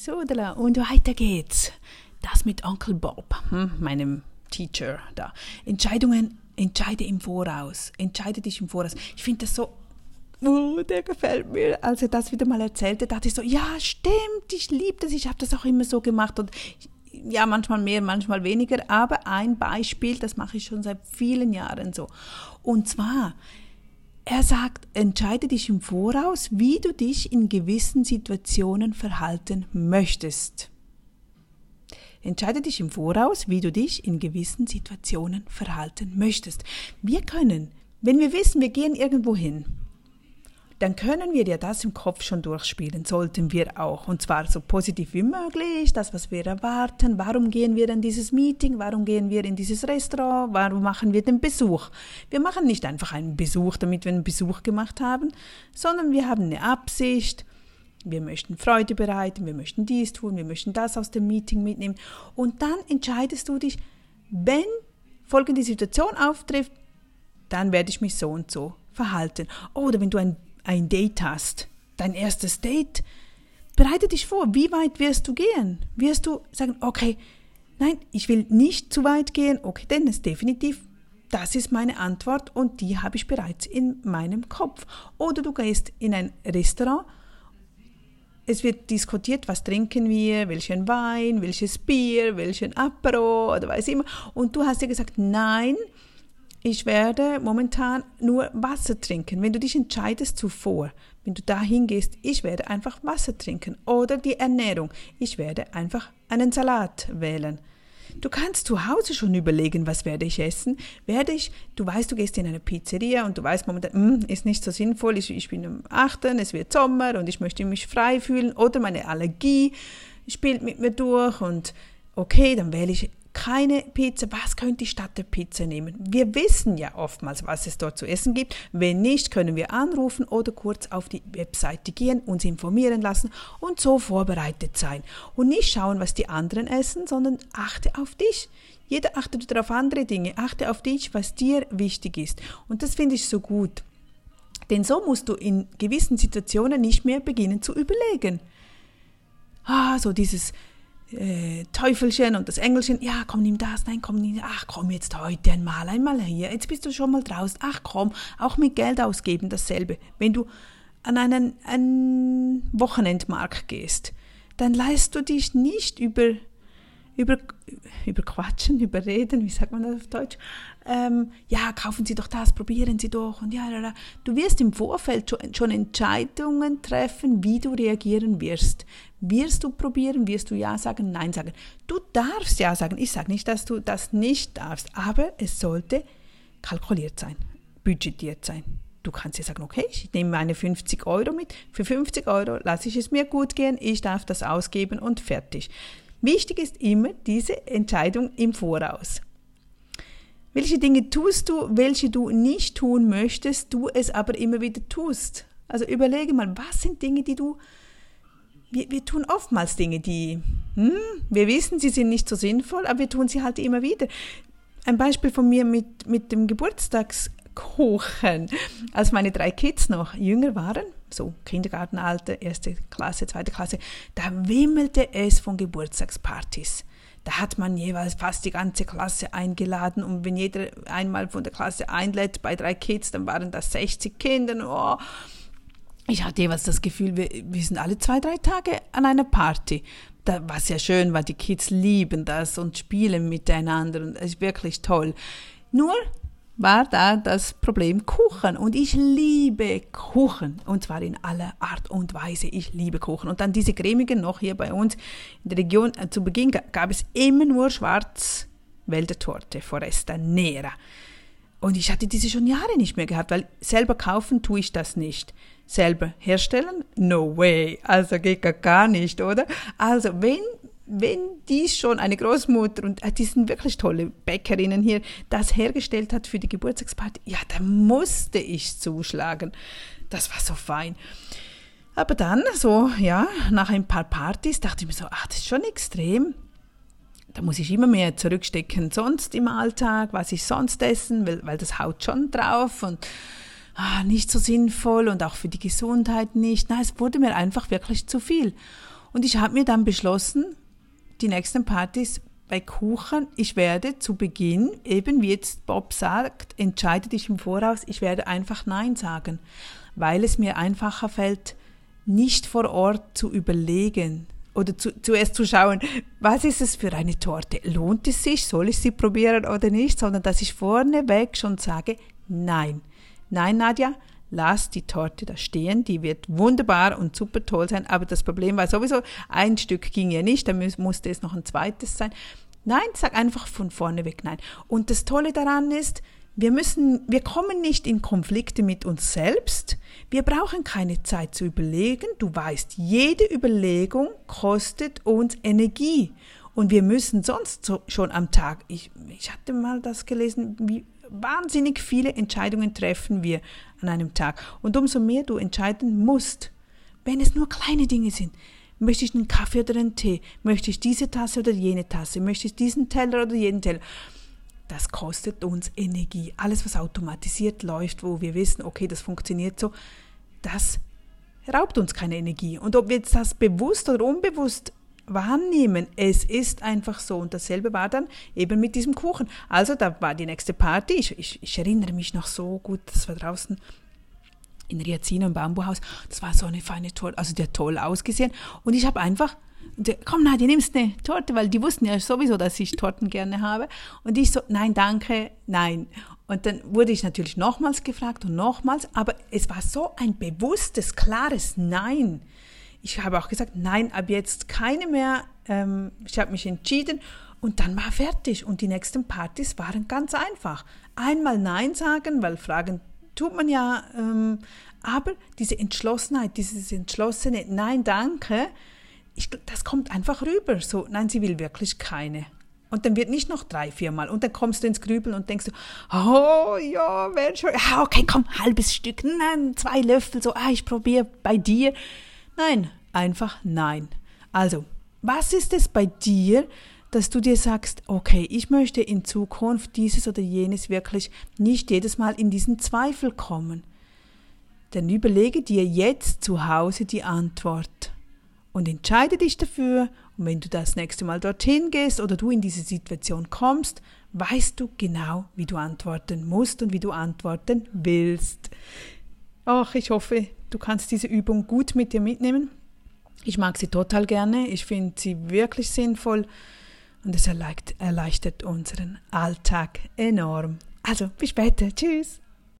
So, und weiter geht's. Das mit Onkel Bob, hm, meinem Teacher da. Entscheidungen, entscheide im Voraus. Entscheide dich im Voraus. Ich finde das so oh, der gefällt mir. Als er das wieder mal erzählte, dachte ich so, ja, stimmt, ich liebe das, ich habe das auch immer so gemacht und ja, manchmal mehr, manchmal weniger, aber ein Beispiel, das mache ich schon seit vielen Jahren so. Und zwar, er sagt, entscheide dich im Voraus, wie du dich in gewissen Situationen verhalten möchtest. Entscheide dich im Voraus, wie du dich in gewissen Situationen verhalten möchtest. Wir können, wenn wir wissen, wir gehen irgendwo hin, dann können wir ja das im Kopf schon durchspielen, sollten wir auch. Und zwar so positiv wie möglich, das, was wir erwarten. Warum gehen wir in dieses Meeting? Warum gehen wir in dieses Restaurant? Warum machen wir den Besuch? Wir machen nicht einfach einen Besuch, damit wir einen Besuch gemacht haben, sondern wir haben eine Absicht. Wir möchten Freude bereiten, wir möchten dies tun, wir möchten das aus dem Meeting mitnehmen. Und dann entscheidest du dich, wenn folgende Situation auftrifft, dann werde ich mich so und so verhalten. Oder wenn du ein ein Date hast, dein erstes Date, bereite dich vor, wie weit wirst du gehen? Wirst du sagen, okay, nein, ich will nicht zu weit gehen, okay, denn es definitiv, das ist meine Antwort und die habe ich bereits in meinem Kopf. Oder du gehst in ein Restaurant, es wird diskutiert, was trinken wir, welchen Wein, welches Bier, welchen Apero oder weiß immer. Und du hast dir gesagt, nein, ich werde momentan nur Wasser trinken. Wenn du dich entscheidest zuvor, wenn du dahin gehst, ich werde einfach Wasser trinken oder die Ernährung, ich werde einfach einen Salat wählen. Du kannst zu Hause schon überlegen, was werde ich essen. Werde ich, du weißt, du gehst in eine Pizzeria und du weißt momentan, hm, ist nicht so sinnvoll, ich, ich bin am 8., es wird Sommer und ich möchte mich frei fühlen oder meine Allergie spielt mit mir durch und okay, dann wähle ich keine Pizza, was könnte ich statt der Pizza nehmen? Wir wissen ja oftmals, was es dort zu essen gibt. Wenn nicht, können wir anrufen oder kurz auf die Webseite gehen, uns informieren lassen und so vorbereitet sein. Und nicht schauen, was die anderen essen, sondern achte auf dich. Jeder achtet auf andere Dinge. Achte auf dich, was dir wichtig ist. Und das finde ich so gut. Denn so musst du in gewissen Situationen nicht mehr beginnen zu überlegen. Ah, so dieses äh, Teufelchen und das Engelchen, ja, komm, nimm das, nein, komm, nimm, ach, komm jetzt heute einmal, einmal hier, jetzt bist du schon mal draußen, ach komm, auch mit Geld ausgeben dasselbe. Wenn du an einen, einen Wochenendmarkt gehst, dann leist du dich nicht über, über, über Quatschen, überreden, wie sagt man das auf Deutsch? Ähm, ja, kaufen Sie doch das, probieren Sie doch und ja, ja. Du wirst im Vorfeld schon, schon Entscheidungen treffen, wie du reagieren wirst. Wirst du probieren? Wirst du Ja sagen? Nein sagen? Du darfst Ja sagen. Ich sage nicht, dass du das nicht darfst, aber es sollte kalkuliert sein, budgetiert sein. Du kannst ja sagen, okay, ich nehme meine 50 Euro mit. Für 50 Euro lasse ich es mir gut gehen. Ich darf das ausgeben und fertig. Wichtig ist immer diese Entscheidung im Voraus. Welche Dinge tust du, welche du nicht tun möchtest, du es aber immer wieder tust. Also überlege mal, was sind Dinge, die du wir, wir tun oftmals Dinge, die, hm, wir wissen, sie sind nicht so sinnvoll, aber wir tun sie halt immer wieder. Ein Beispiel von mir mit, mit dem Geburtstagskuchen. Als meine drei Kids noch jünger waren, so Kindergartenalter, erste Klasse, zweite Klasse, da wimmelte es von Geburtstagspartys. Da hat man jeweils fast die ganze Klasse eingeladen und wenn jeder einmal von der Klasse einlädt bei drei Kids, dann waren das 60 Kinder. Oh, ich hatte jeweils das Gefühl, wir, wir sind alle zwei, drei Tage an einer Party. Da, was ja schön war, die Kids lieben das und spielen miteinander und es ist wirklich toll. Nur war da das Problem Kuchen und ich liebe Kuchen und zwar in aller Art und Weise. Ich liebe Kuchen und dann diese cremigen noch hier bei uns in der Region. Äh, zu Beginn gab es immer nur Schwarzwälder-Torte, Foresta Nera. Und ich hatte diese schon Jahre nicht mehr gehabt, weil selber kaufen tue ich das nicht selber herstellen? No way. Also geht gar nicht, oder? Also wenn wenn dies schon eine Großmutter und äh, die sind wirklich tolle Bäckerinnen hier das hergestellt hat für die Geburtstagsparty, ja, da musste ich zuschlagen. Das war so fein. Aber dann, so, ja, nach ein paar Partys dachte ich mir so, ach, das ist schon extrem. Da muss ich immer mehr zurückstecken, sonst im Alltag, was ich sonst essen, weil, weil das haut schon drauf und ah, nicht so sinnvoll und auch für die Gesundheit nicht. Nein, es wurde mir einfach wirklich zu viel. Und ich habe mir dann beschlossen, die nächsten Partys bei Kuchen, ich werde zu Beginn, eben wie jetzt Bob sagt, entscheide dich im Voraus, ich werde einfach Nein sagen, weil es mir einfacher fällt, nicht vor Ort zu überlegen oder zu, zuerst zu schauen, was ist es für eine Torte? Lohnt es sich? Soll ich sie probieren oder nicht? Sondern dass ich vorneweg schon sage, nein. Nein, Nadja, lass die Torte da stehen, die wird wunderbar und super toll sein, aber das Problem war sowieso, ein Stück ging ja nicht, dann musste es noch ein zweites sein. Nein, sag einfach von vorne weg nein. Und das Tolle daran ist, wir müssen, wir kommen nicht in Konflikte mit uns selbst. Wir brauchen keine Zeit zu überlegen. Du weißt, jede Überlegung kostet uns Energie. Und wir müssen sonst so schon am Tag, ich, ich hatte mal das gelesen, wie wahnsinnig viele Entscheidungen treffen wir an einem Tag. Und umso mehr du entscheiden musst, wenn es nur kleine Dinge sind. Möchte ich einen Kaffee oder einen Tee? Möchte ich diese Tasse oder jene Tasse? Möchte ich diesen Teller oder jenen Teller? Das kostet uns Energie. Alles, was automatisiert läuft, wo wir wissen, okay, das funktioniert so, das raubt uns keine Energie. Und ob wir jetzt das bewusst oder unbewusst wahrnehmen. Es ist einfach so. Und dasselbe war dann eben mit diesem Kuchen. Also da war die nächste Party. Ich, ich, ich erinnere mich noch so gut, das war draußen in Riazino im Bambuhaus. Das war so eine feine Torte, also der hat toll ausgesehen. Und ich habe einfach, komm Nadja, nimmst eine Torte, weil die wussten ja sowieso, dass ich Torten gerne habe. Und ich so, nein, danke, nein. Und dann wurde ich natürlich nochmals gefragt und nochmals, aber es war so ein bewusstes, klares Nein ich habe auch gesagt, nein, ab jetzt keine mehr. Ähm, ich habe mich entschieden und dann war fertig. Und die nächsten Partys waren ganz einfach. Einmal Nein sagen, weil Fragen tut man ja, ähm, aber diese Entschlossenheit, dieses entschlossene Nein, danke, ich, das kommt einfach rüber. So, nein, sie will wirklich keine. Und dann wird nicht noch drei, viermal. Und dann kommst du ins Grübeln und denkst du, oh ja, wäre schon, ah, okay, komm, halbes Stück, nein, zwei Löffel, so, ah, ich probiere bei dir. Nein, einfach nein. Also, was ist es bei dir, dass du dir sagst, okay, ich möchte in Zukunft dieses oder jenes wirklich nicht jedes Mal in diesen Zweifel kommen? Dann überlege dir jetzt zu Hause die Antwort und entscheide dich dafür. Und wenn du das nächste Mal dorthin gehst oder du in diese Situation kommst, weißt du genau, wie du antworten musst und wie du antworten willst. Ach, ich hoffe, du kannst diese Übung gut mit dir mitnehmen. Ich mag sie total gerne. Ich finde sie wirklich sinnvoll und es erleichtert unseren Alltag enorm. Also, bis später. Tschüss.